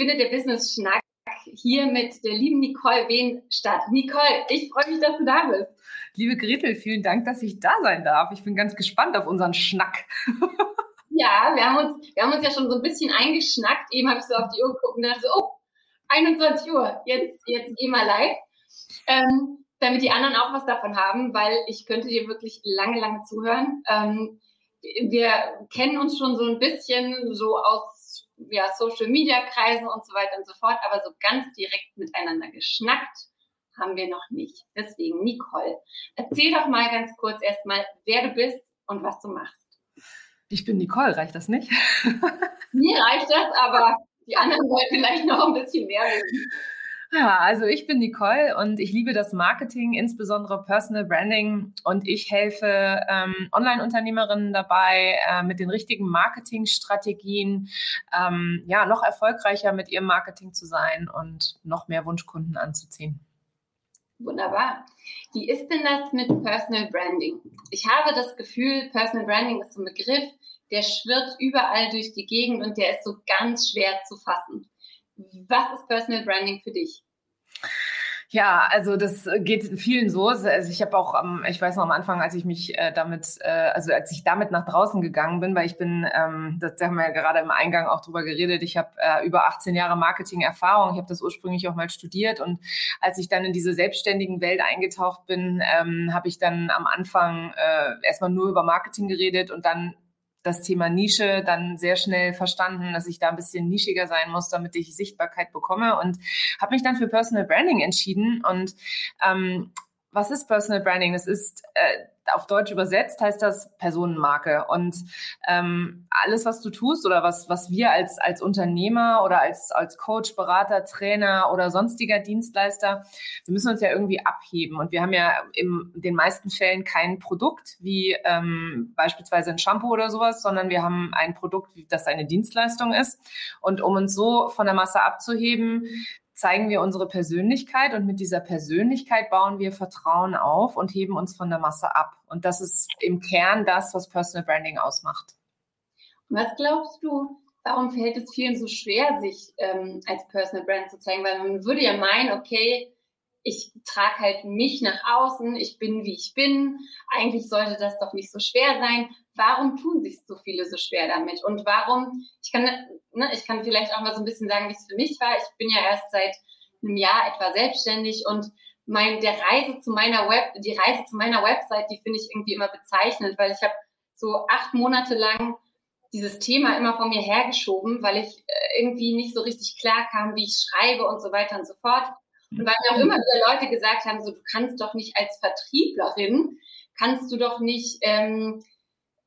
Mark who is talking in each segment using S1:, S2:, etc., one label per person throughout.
S1: Findet der Business Schnack hier mit der lieben Nicole Wehn statt. Nicole, ich freue mich, dass du da bist.
S2: Liebe Gretel, vielen Dank, dass ich da sein darf. Ich bin ganz gespannt auf unseren Schnack.
S1: Ja, wir haben uns, wir haben uns ja schon so ein bisschen eingeschnackt. Eben habe ich so auf die Uhr geguckt und dachte so, oh, 21 Uhr, jetzt, jetzt geh mal live. Ähm, damit die anderen auch was davon haben, weil ich könnte dir wirklich lange, lange zuhören. Ähm, wir kennen uns schon so ein bisschen so aus ja, Social Media Kreisen und so weiter und so fort, aber so ganz direkt miteinander geschnackt haben wir noch nicht. Deswegen, Nicole, erzähl doch mal ganz kurz erstmal, wer du bist und was du machst.
S2: Ich bin Nicole, reicht das nicht?
S1: Mir reicht das, aber die anderen wollen vielleicht noch ein bisschen mehr wissen.
S2: Ja, also ich bin Nicole und ich liebe das Marketing, insbesondere Personal Branding und ich helfe ähm, Online-Unternehmerinnen dabei, äh, mit den richtigen Marketingstrategien ähm, ja noch erfolgreicher mit ihrem Marketing zu sein und noch mehr Wunschkunden anzuziehen.
S1: Wunderbar. Wie ist denn das mit Personal Branding? Ich habe das Gefühl, Personal Branding ist ein Begriff, der schwirrt überall durch die Gegend und der ist so ganz schwer zu fassen. Was ist Personal Branding für dich?
S2: Ja, also das geht vielen so. Also ich habe auch, ähm, ich weiß noch am Anfang, als ich mich äh, damit, äh, also als ich damit nach draußen gegangen bin, weil ich bin, ähm, das haben wir ja gerade im Eingang auch drüber geredet, ich habe äh, über 18 Jahre Marketing-Erfahrung, ich habe das ursprünglich auch mal studiert und als ich dann in diese selbstständigen Welt eingetaucht bin, ähm, habe ich dann am Anfang äh, erstmal nur über Marketing geredet und dann das Thema Nische dann sehr schnell verstanden, dass ich da ein bisschen nischiger sein muss, damit ich Sichtbarkeit bekomme und habe mich dann für Personal Branding entschieden. Und ähm, was ist Personal Branding? Das ist äh, auf Deutsch übersetzt heißt das Personenmarke. Und ähm, alles, was du tust oder was, was wir als, als Unternehmer oder als, als Coach, Berater, Trainer oder sonstiger Dienstleister, wir müssen uns ja irgendwie abheben. Und wir haben ja in den meisten Fällen kein Produkt wie ähm, beispielsweise ein Shampoo oder sowas, sondern wir haben ein Produkt, das eine Dienstleistung ist. Und um uns so von der Masse abzuheben, zeigen wir unsere Persönlichkeit und mit dieser Persönlichkeit bauen wir Vertrauen auf und heben uns von der Masse ab. Und das ist im Kern das, was Personal Branding ausmacht.
S1: Was glaubst du, warum fällt es vielen so schwer, sich ähm, als Personal Brand zu zeigen? Weil man würde ja meinen, okay, ich trage halt mich nach außen, ich bin wie ich bin. Eigentlich sollte das doch nicht so schwer sein. Warum tun sich so viele so schwer damit? Und warum, ich kann, ne, ich kann vielleicht auch mal so ein bisschen sagen, wie es für mich war. Ich bin ja erst seit einem Jahr etwa selbstständig und mein, der Reise zu meiner Web, die Reise zu meiner Website, die finde ich irgendwie immer bezeichnend, weil ich habe so acht Monate lang dieses Thema immer von mir hergeschoben, weil ich äh, irgendwie nicht so richtig klar kam, wie ich schreibe und so weiter und so fort. Und weil mir auch immer wieder Leute gesagt haben, so du kannst doch nicht als Vertrieblerin, kannst du doch nicht ähm,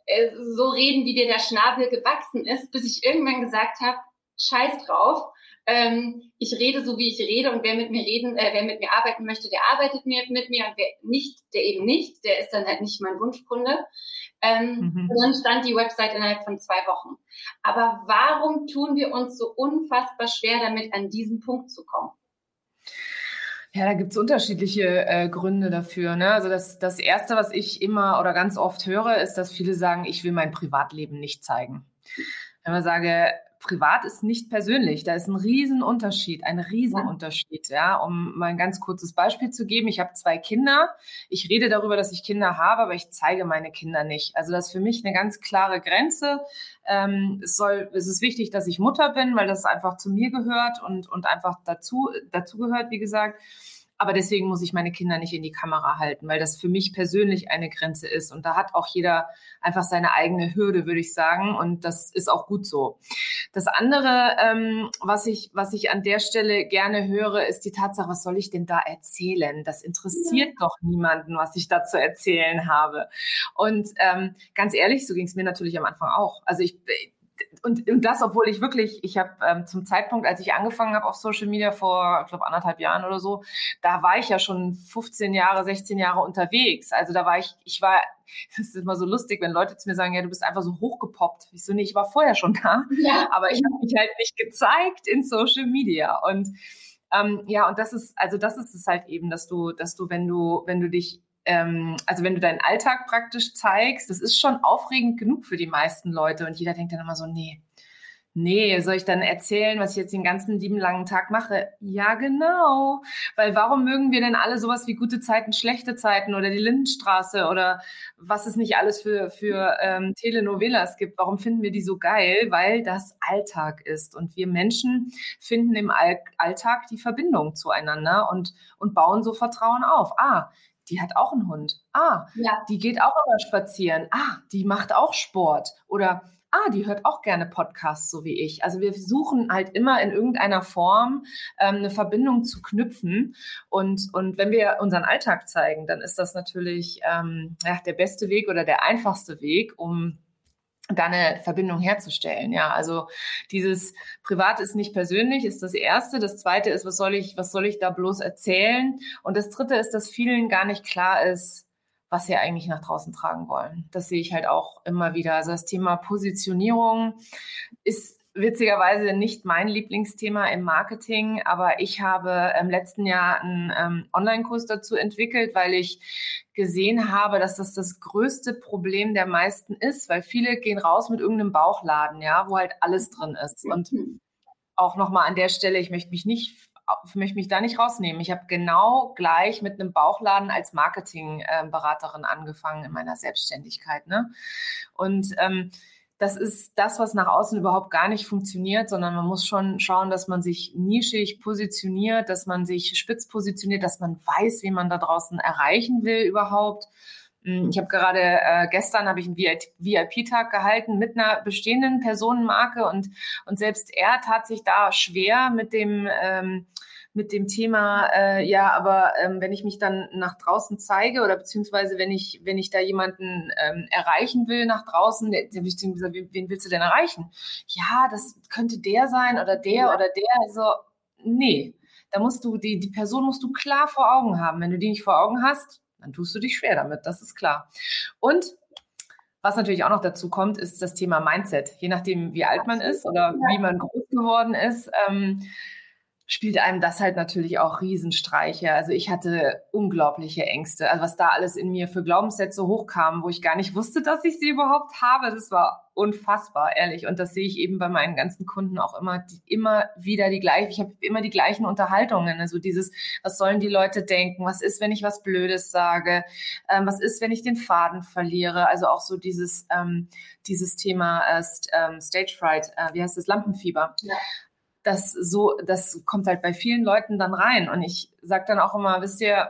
S1: äh, so reden, wie dir der Schnabel gewachsen ist, bis ich irgendwann gesagt habe, scheiß drauf, ähm, ich rede so, wie ich rede und wer mit mir reden, äh, wer mit mir arbeiten möchte, der arbeitet mir, mit mir und wer nicht, der eben nicht, der ist dann halt nicht mein Wunschkunde. Ähm, mhm. Und dann stand die Website innerhalb von zwei Wochen. Aber warum tun wir uns so unfassbar schwer damit, an diesen Punkt zu kommen?
S2: Ja, da gibt's unterschiedliche äh, Gründe dafür. Ne? Also das, das Erste, was ich immer oder ganz oft höre, ist, dass viele sagen, ich will mein Privatleben nicht zeigen. Wenn man sage, privat ist nicht persönlich. Da ist ein Riesenunterschied, ein Riesenunterschied. Ja, um mal ein ganz kurzes Beispiel zu geben. Ich habe zwei Kinder. Ich rede darüber, dass ich Kinder habe, aber ich zeige meine Kinder nicht. Also das ist für mich eine ganz klare Grenze. Ähm, es soll, es ist wichtig, dass ich Mutter bin, weil das einfach zu mir gehört und, und einfach dazu, dazu gehört, wie gesagt. Aber deswegen muss ich meine Kinder nicht in die Kamera halten, weil das für mich persönlich eine Grenze ist. Und da hat auch jeder einfach seine eigene Hürde, würde ich sagen. Und das ist auch gut so. Das andere, ähm, was ich, was ich an der Stelle gerne höre, ist die Tatsache, was soll ich denn da erzählen? Das interessiert ja. doch niemanden, was ich da zu erzählen habe. Und ähm, ganz ehrlich, so ging es mir natürlich am Anfang auch. Also ich, und, und das, obwohl ich wirklich, ich habe ähm, zum Zeitpunkt, als ich angefangen habe auf Social Media vor, ich glaube, anderthalb Jahren oder so, da war ich ja schon 15 Jahre, 16 Jahre unterwegs. Also da war ich, ich war, das ist immer so lustig, wenn Leute zu mir sagen, ja, du bist einfach so hochgepoppt. Ich so, nee, ich war vorher schon da, ja. aber ich habe mich halt nicht gezeigt in Social Media. Und ähm, ja, und das ist, also das ist es halt eben, dass du, dass du, wenn du, wenn du dich ähm, also wenn du deinen Alltag praktisch zeigst, das ist schon aufregend genug für die meisten Leute. Und jeder denkt dann immer so, nee, nee, soll ich dann erzählen, was ich jetzt den ganzen lieben langen Tag mache? Ja, genau. Weil warum mögen wir denn alle sowas wie gute Zeiten, schlechte Zeiten oder die Lindenstraße oder was es nicht alles für, für ähm, Telenovelas gibt? Warum finden wir die so geil? Weil das Alltag ist. Und wir Menschen finden im All Alltag die Verbindung zueinander und, und bauen so Vertrauen auf. Ah, die hat auch einen Hund. Ah, ja. die geht auch immer spazieren. Ah, die macht auch Sport. Oder ah, die hört auch gerne Podcasts, so wie ich. Also wir versuchen halt immer in irgendeiner Form ähm, eine Verbindung zu knüpfen. Und, und wenn wir unseren Alltag zeigen, dann ist das natürlich ähm, ja, der beste Weg oder der einfachste Weg, um da eine Verbindung herzustellen. Ja, also dieses Privat ist nicht persönlich, ist das erste. Das zweite ist, was soll ich, was soll ich da bloß erzählen? Und das dritte ist, dass vielen gar nicht klar ist, was sie eigentlich nach draußen tragen wollen. Das sehe ich halt auch immer wieder. Also das Thema Positionierung ist witzigerweise nicht mein Lieblingsthema im Marketing, aber ich habe im letzten Jahr einen ähm, Online-Kurs dazu entwickelt, weil ich gesehen habe, dass das das größte Problem der meisten ist, weil viele gehen raus mit irgendeinem Bauchladen, ja, wo halt alles drin ist. Und auch nochmal an der Stelle, ich möchte mich nicht ich möchte mich da nicht rausnehmen. Ich habe genau gleich mit einem Bauchladen als Marketingberaterin angefangen in meiner Selbstständigkeit. Ne? Und ähm, das ist das, was nach außen überhaupt gar nicht funktioniert, sondern man muss schon schauen, dass man sich nischig positioniert, dass man sich spitz positioniert, dass man weiß, wie man da draußen erreichen will überhaupt. Hm, ich habe gerade äh, gestern habe ich einen VIP-Tag gehalten mit einer bestehenden Personenmarke und und selbst er tat sich da schwer mit dem ähm, mit dem Thema, äh, ja, aber ähm, wenn ich mich dann nach draußen zeige oder beziehungsweise wenn ich, wenn ich da jemanden ähm, erreichen will nach draußen, der, der beziehungsweise wen willst du denn erreichen? Ja, das könnte der sein oder der ja. oder der. Also, nee. Da musst du, die, die Person musst du klar vor Augen haben. Wenn du die nicht vor Augen hast, dann tust du dich schwer damit, das ist klar. Und was natürlich auch noch dazu kommt, ist das Thema Mindset. Je nachdem, wie alt man ist oder wie man groß geworden ist. Ähm, spielt einem das halt natürlich auch Riesenstreiche. Also ich hatte unglaubliche Ängste. Also was da alles in mir für Glaubenssätze hochkam, wo ich gar nicht wusste, dass ich sie überhaupt habe, das war unfassbar, ehrlich. Und das sehe ich eben bei meinen ganzen Kunden auch immer, die, immer wieder die gleichen. Ich habe immer die gleichen Unterhaltungen. Also dieses, was sollen die Leute denken? Was ist, wenn ich was Blödes sage? Ähm, was ist, wenn ich den Faden verliere? Also auch so dieses, ähm, dieses Thema äh, ähm, Stage Fright, äh, wie heißt das, Lampenfieber. Ja das so, das kommt halt bei vielen Leuten dann rein. Und ich sage dann auch immer, wisst ihr,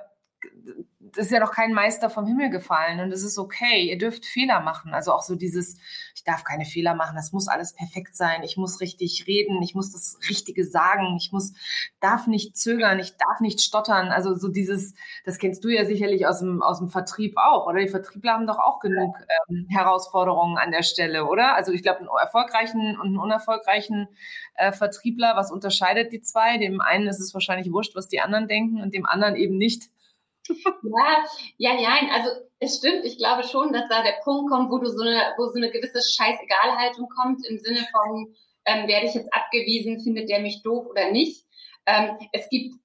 S2: das ist ja noch kein Meister vom Himmel gefallen und es ist okay. Ihr dürft Fehler machen. Also auch so dieses, ich darf keine Fehler machen, das muss alles perfekt sein. Ich muss richtig reden, ich muss das Richtige sagen, ich muss, darf nicht zögern, ich darf nicht stottern. Also so dieses, das kennst du ja sicherlich aus dem, aus dem Vertrieb auch, oder? Die Vertriebler haben doch auch genug ähm, Herausforderungen an der Stelle, oder? Also ich glaube, einen erfolgreichen und einen unerfolgreichen äh, Vertriebler, was unterscheidet die zwei? Dem einen ist es wahrscheinlich wurscht, was die anderen denken und dem anderen eben nicht
S1: ja, ja, ja, also es stimmt, ich glaube schon, dass da der Punkt kommt, wo du so eine, wo so eine gewisse Scheißegalhaltung kommt, im Sinne von, ähm, werde ich jetzt abgewiesen, findet der mich doof oder nicht. Ähm, es gibt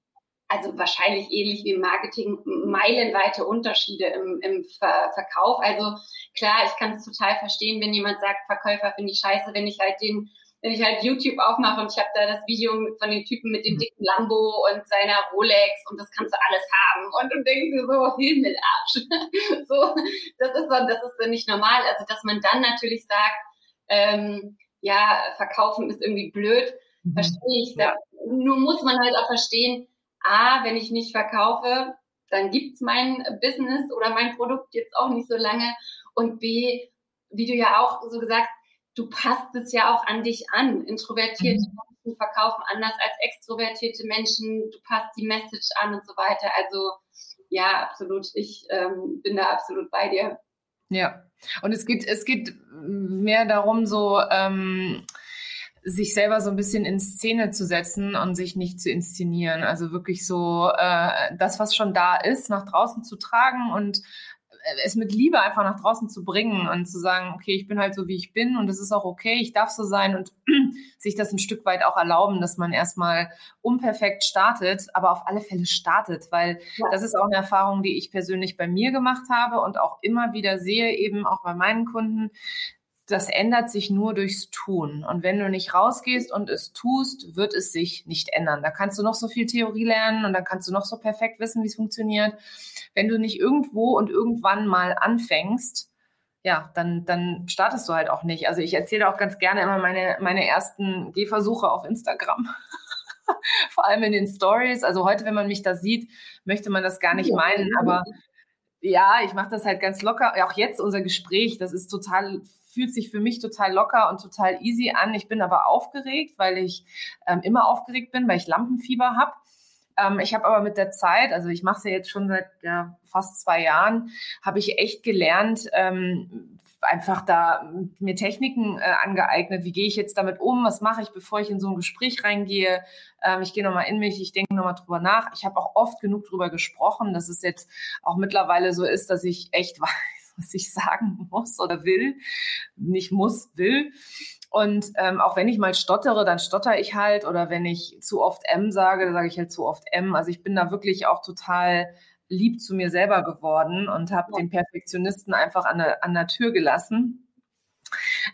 S1: also wahrscheinlich ähnlich wie im Marketing meilenweite Unterschiede im, im Ver Verkauf. Also klar, ich kann es total verstehen, wenn jemand sagt, Verkäufer finde ich scheiße, wenn ich halt den wenn ich halt YouTube aufmache und ich habe da das Video von dem Typen mit dem mhm. dicken Lambo und seiner Rolex und das kannst du alles haben und du denkst dir so Himmelarsch. so, das ist dann, das ist dann nicht normal. Also dass man dann natürlich sagt, ähm, ja, verkaufen ist irgendwie blöd, mhm. verstehe ich. Da, nur muss man halt auch verstehen, a, wenn ich nicht verkaufe, dann gibt's mein Business oder mein Produkt jetzt auch nicht so lange und b, wie du ja auch so gesagt du passt es ja auch an dich an. Introvertierte mhm. Menschen verkaufen anders als extrovertierte Menschen. Du passt die Message an und so weiter. Also ja, absolut. Ich ähm, bin da absolut bei dir.
S2: Ja, und es geht, es geht mehr darum, so ähm, sich selber so ein bisschen in Szene zu setzen und sich nicht zu inszenieren. Also wirklich so äh, das, was schon da ist, nach draußen zu tragen und es mit Liebe einfach nach draußen zu bringen und zu sagen, okay, ich bin halt so, wie ich bin und es ist auch okay, ich darf so sein und sich das ein Stück weit auch erlauben, dass man erstmal unperfekt startet, aber auf alle Fälle startet, weil ja. das ist auch eine Erfahrung, die ich persönlich bei mir gemacht habe und auch immer wieder sehe, eben auch bei meinen Kunden, das ändert sich nur durchs Tun. Und wenn du nicht rausgehst und es tust, wird es sich nicht ändern. Da kannst du noch so viel Theorie lernen und dann kannst du noch so perfekt wissen, wie es funktioniert. Wenn du nicht irgendwo und irgendwann mal anfängst, ja, dann, dann startest du halt auch nicht. Also ich erzähle auch ganz gerne immer meine, meine ersten Gehversuche auf Instagram. Vor allem in den Stories. Also heute, wenn man mich da sieht, möchte man das gar nicht meinen, aber ja, ich mache das halt ganz locker. Auch jetzt unser Gespräch, das ist total fühlt sich für mich total locker und total easy an. Ich bin aber aufgeregt, weil ich ähm, immer aufgeregt bin, weil ich Lampenfieber habe. Ähm, ich habe aber mit der Zeit, also ich mache es ja jetzt schon seit ja, fast zwei Jahren, habe ich echt gelernt, ähm, einfach da mir Techniken äh, angeeignet. Wie gehe ich jetzt damit um? Was mache ich, bevor ich in so ein Gespräch reingehe? Ähm, ich gehe nochmal in mich, ich denke nochmal drüber nach. Ich habe auch oft genug drüber gesprochen, dass es jetzt auch mittlerweile so ist, dass ich echt weiß, was ich sagen muss oder will. Nicht muss, will. Und ähm, auch wenn ich mal stottere, dann stotter ich halt. Oder wenn ich zu oft M sage, dann sage ich halt zu oft M. Also ich bin da wirklich auch total lieb zu mir selber geworden und habe ja. den Perfektionisten einfach an der, an der Tür gelassen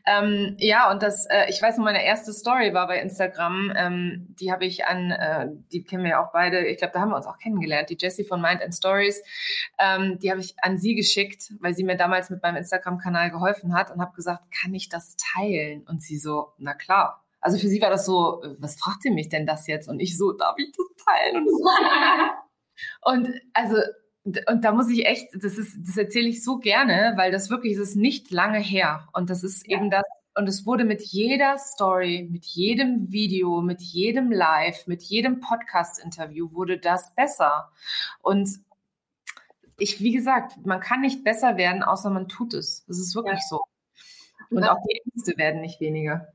S2: ähm, ja, und das, äh, ich weiß noch, meine erste Story war bei Instagram. Ähm, die habe ich an, äh, die kennen wir ja auch beide, ich glaube, da haben wir uns auch kennengelernt, die Jessie von Mind and Stories. Ähm, die habe ich an sie geschickt, weil sie mir damals mit meinem Instagram-Kanal geholfen hat und habe gesagt, kann ich das teilen? Und sie so, na klar. Also für sie war das so, was fragt sie mich denn das jetzt? Und ich so, darf ich das teilen? Und, so. und also und da muss ich echt, das ist, das erzähle ich so gerne, weil das wirklich, das ist nicht lange her. Und das ist ja. eben das, und es wurde mit jeder Story, mit jedem Video, mit jedem Live, mit jedem Podcast-Interview wurde das besser. Und ich, wie gesagt, man kann nicht besser werden, außer man tut es. Das ist wirklich ja. so. Und auch die Ängste werden nicht weniger.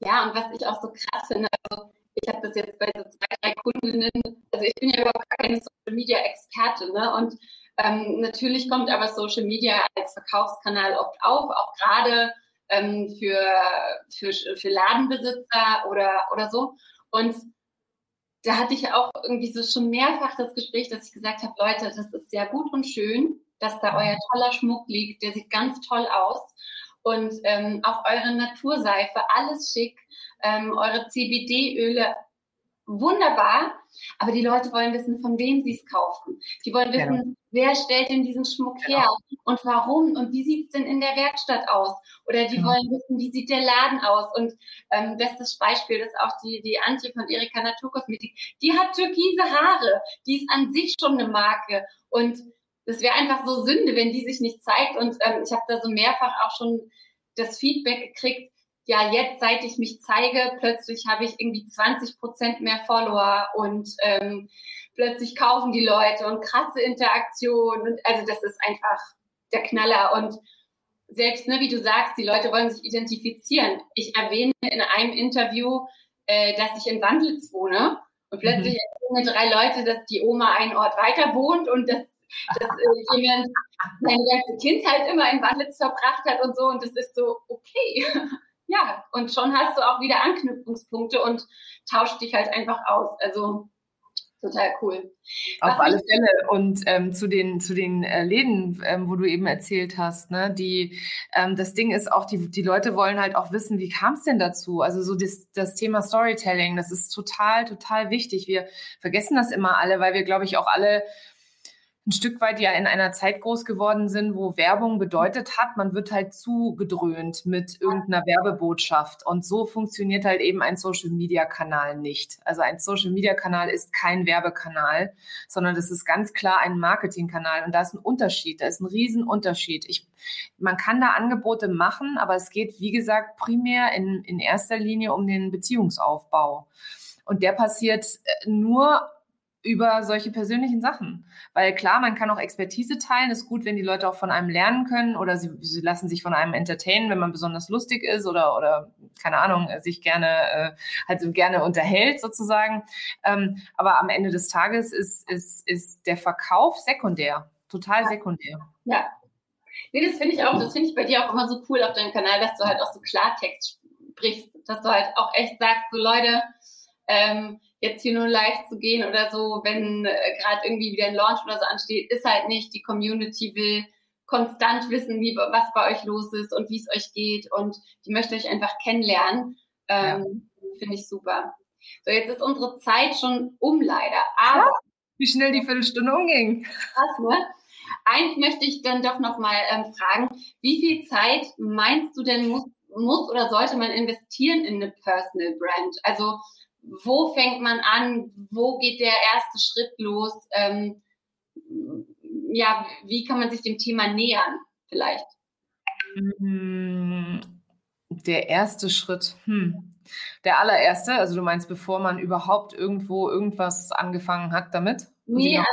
S1: Ja, und was ich auch so krass finde, also ich habe das jetzt bei so zwei, drei Kundinnen, also ich bin ja überhaupt keine Social Media Expertin, ne? Und ähm, natürlich kommt aber Social Media als Verkaufskanal oft auf, auch gerade ähm, für, für, für Ladenbesitzer oder, oder so. Und da hatte ich auch irgendwie so schon mehrfach das Gespräch, dass ich gesagt habe, Leute, das ist sehr gut und schön, dass da euer toller Schmuck liegt, der sieht ganz toll aus. Und ähm, auch eure Naturseife, alles schick, ähm, eure CBD-Öle, wunderbar, aber die Leute wollen wissen, von wem sie es kaufen. Die wollen wissen, genau. wer stellt denn diesen Schmuck genau. her und warum und wie sieht es denn in der Werkstatt aus? Oder die genau. wollen wissen, wie sieht der Laden aus? Und ähm, bestes Beispiel ist auch die, die Antje von Erika Naturkosmetik. Die hat türkise Haare, die ist an sich schon eine Marke und das wäre einfach so Sünde, wenn die sich nicht zeigt. Und ähm, ich habe da so mehrfach auch schon das Feedback gekriegt, ja, jetzt, seit ich mich zeige, plötzlich habe ich irgendwie 20 Prozent mehr Follower und ähm, plötzlich kaufen die Leute und krasse Interaktion. Und also das ist einfach der Knaller. Und selbst, ne, wie du sagst, die Leute wollen sich identifizieren. Ich erwähne in einem Interview, äh, dass ich in Wandlitz wohne. Und plötzlich mhm. erzählen drei Leute, dass die Oma einen Ort weiter wohnt und dass, dass äh, jemand seine ganze Kindheit immer in Wandlitz verbracht hat und so. Und das ist so, okay. Ja, und schon hast du auch wieder Anknüpfungspunkte und tauscht dich halt einfach aus. Also total cool.
S2: Auf alle Fälle. Und ähm, zu den, zu den äh, Läden, ähm, wo du eben erzählt hast, ne, die, ähm, das Ding ist auch, die, die Leute wollen halt auch wissen, wie kam es denn dazu? Also so das, das Thema Storytelling, das ist total, total wichtig. Wir vergessen das immer alle, weil wir, glaube ich, auch alle ein Stück weit ja in einer Zeit groß geworden sind, wo Werbung bedeutet hat, man wird halt zugedröhnt mit irgendeiner Werbebotschaft. Und so funktioniert halt eben ein Social-Media-Kanal nicht. Also ein Social-Media-Kanal ist kein Werbekanal, sondern das ist ganz klar ein Marketing-Kanal. Und da ist ein Unterschied, da ist ein Riesenunterschied. Ich, man kann da Angebote machen, aber es geht, wie gesagt, primär in, in erster Linie um den Beziehungsaufbau. Und der passiert äh, nur über solche persönlichen Sachen. Weil klar, man kann auch Expertise teilen. Ist gut, wenn die Leute auch von einem lernen können oder sie, sie lassen sich von einem entertainen, wenn man besonders lustig ist oder, oder keine Ahnung, sich gerne, äh, halt gerne unterhält sozusagen. Ähm, aber am Ende des Tages ist, ist, ist der Verkauf sekundär. Total sekundär.
S1: Ja. Nee, das finde ich auch, das finde ich bei dir auch immer so cool auf deinem Kanal, dass du halt auch so Klartext sprichst, dass du halt auch echt sagst, so Leute, ähm, jetzt hier nur live zu gehen oder so, wenn äh, gerade irgendwie wieder ein Launch oder so ansteht, ist halt nicht. Die Community will konstant wissen, wie, was bei euch los ist und wie es euch geht und die möchte euch einfach kennenlernen. Ähm, ja. Finde ich super. So, jetzt ist unsere Zeit schon um leider, aber... Ja,
S2: wie schnell die Viertelstunde umging.
S1: Krass, ne? Eins möchte ich dann doch nochmal ähm, fragen. Wie viel Zeit meinst du denn muss, muss oder sollte man investieren in eine Personal Brand? Also wo fängt man an, wo geht der erste Schritt los, ähm, ja, wie kann man sich dem Thema nähern vielleicht?
S2: Mm, der erste Schritt, hm. Der allererste, also du meinst, bevor man überhaupt irgendwo irgendwas angefangen hat damit?
S1: Nee, also,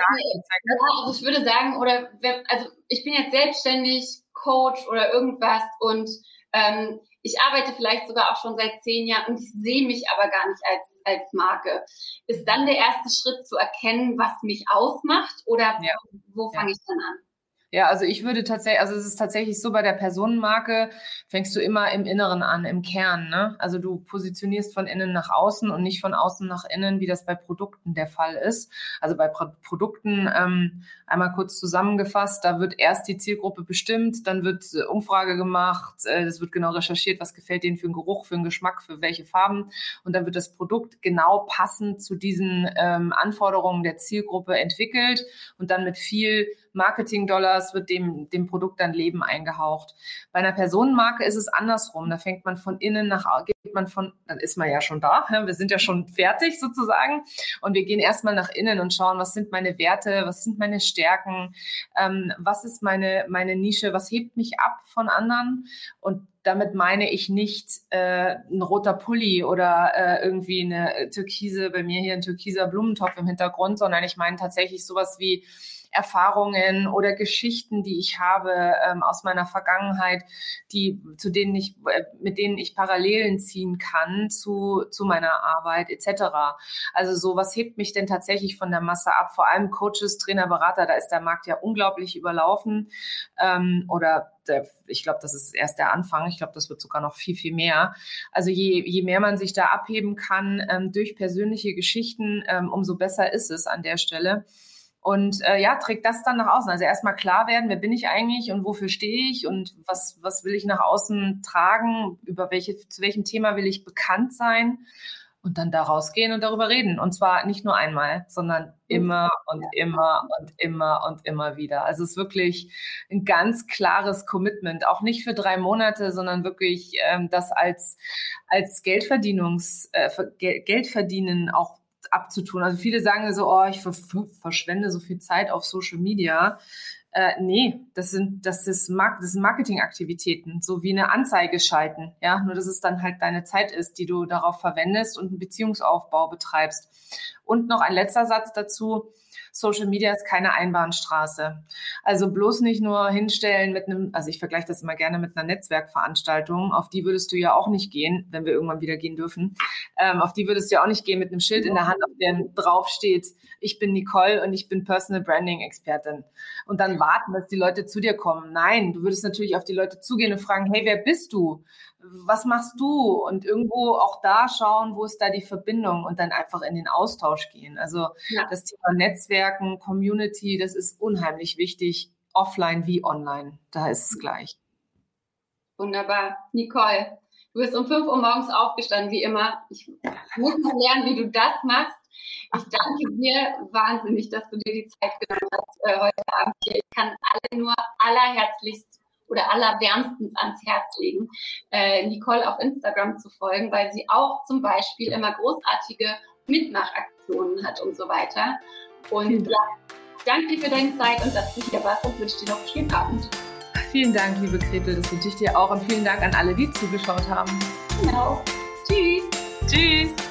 S1: ja, also ich würde sagen, oder also ich bin jetzt selbstständig, Coach oder irgendwas und ähm, ich arbeite vielleicht sogar auch schon seit zehn Jahren und ich sehe mich aber gar nicht als, als Marke. Ist dann der erste Schritt zu erkennen, was mich ausmacht oder ja. wo fange ja. ich dann an?
S2: Ja, also ich würde tatsächlich, also es ist tatsächlich so, bei der Personenmarke fängst du immer im Inneren an, im Kern. Ne? Also du positionierst von innen nach außen und nicht von außen nach innen, wie das bei Produkten der Fall ist. Also bei Pro Produkten, ähm, einmal kurz zusammengefasst, da wird erst die Zielgruppe bestimmt, dann wird äh, Umfrage gemacht, äh, das wird genau recherchiert, was gefällt denen für einen Geruch, für einen Geschmack, für welche Farben. Und dann wird das Produkt genau passend zu diesen ähm, Anforderungen der Zielgruppe entwickelt und dann mit viel Marketing-Dollars wird dem, dem Produkt dann Leben eingehaucht. Bei einer Personenmarke ist es andersrum. Da fängt man von innen nach, geht man von, dann ist man ja schon da. Wir sind ja schon fertig sozusagen. Und wir gehen erstmal nach innen und schauen, was sind meine Werte, was sind meine Stärken, ähm, was ist meine, meine Nische, was hebt mich ab von anderen. Und damit meine ich nicht äh, ein roter Pulli oder äh, irgendwie eine türkise, bei mir hier ein türkiser Blumentopf im Hintergrund, sondern ich meine tatsächlich sowas wie Erfahrungen oder Geschichten, die ich habe ähm, aus meiner Vergangenheit, die zu denen ich äh, mit denen ich Parallelen ziehen kann zu zu meiner Arbeit etc. Also so was hebt mich denn tatsächlich von der Masse ab? Vor allem Coaches, Trainer, Berater, da ist der Markt ja unglaublich überlaufen ähm, oder der, ich glaube, das ist erst der Anfang. Ich glaube, das wird sogar noch viel, viel mehr. Also je, je mehr man sich da abheben kann ähm, durch persönliche Geschichten, ähm, umso besser ist es an der Stelle. Und äh, ja, trägt das dann nach außen. Also erstmal klar werden, wer bin ich eigentlich und wofür stehe ich und was, was will ich nach außen tragen, über welche, zu welchem Thema will ich bekannt sein und dann da rausgehen und darüber reden. Und zwar nicht nur einmal, sondern immer und immer und immer und immer wieder. Also es ist wirklich ein ganz klares Commitment, auch nicht für drei Monate, sondern wirklich ähm, das als, als Geldverdienungs, äh, Geldverdienen auch abzutun. Also viele sagen so, oh, ich ver verschwende so viel Zeit auf Social Media. Äh, nee, das sind, das ist, Mark das sind Marketingaktivitäten, so wie eine Anzeige schalten. Ja, nur dass es dann halt deine Zeit ist, die du darauf verwendest und einen Beziehungsaufbau betreibst. Und noch ein letzter Satz dazu. Social Media ist keine Einbahnstraße. Also bloß nicht nur hinstellen mit einem, also ich vergleiche das immer gerne mit einer Netzwerkveranstaltung, auf die würdest du ja auch nicht gehen, wenn wir irgendwann wieder gehen dürfen. Ähm, auf die würdest du ja auch nicht gehen mit einem Schild in der Hand, auf dem drauf steht, ich bin Nicole und ich bin Personal Branding Expertin. Und dann warten, dass die Leute zu dir kommen. Nein, du würdest natürlich auf die Leute zugehen und fragen, hey, wer bist du? was machst du? Und irgendwo auch da schauen, wo ist da die Verbindung und dann einfach in den Austausch gehen. Also ja. das Thema Netzwerken, Community, das ist unheimlich wichtig, offline wie online. Da ist es gleich.
S1: Wunderbar. Nicole, du bist um 5 Uhr morgens aufgestanden, wie immer. Ich muss noch lernen, wie du das machst. Ich danke dir wahnsinnig, dass du dir die Zeit genommen hast äh, heute Abend hier. Ich kann alle nur allerherzlichst oder allerwärmstens ans Herz legen, äh, Nicole auf Instagram zu folgen, weil sie auch zum Beispiel immer großartige Mitmachaktionen hat und so weiter. Und ja, danke dir für deine Zeit und dass du hier warst und wünsche dir noch einen schönen Abend.
S2: Vielen Dank, liebe Gretel, das wünsche ich dir auch und vielen Dank an alle, die zugeschaut haben.
S1: Genau. Tschüss.
S2: Tschüss.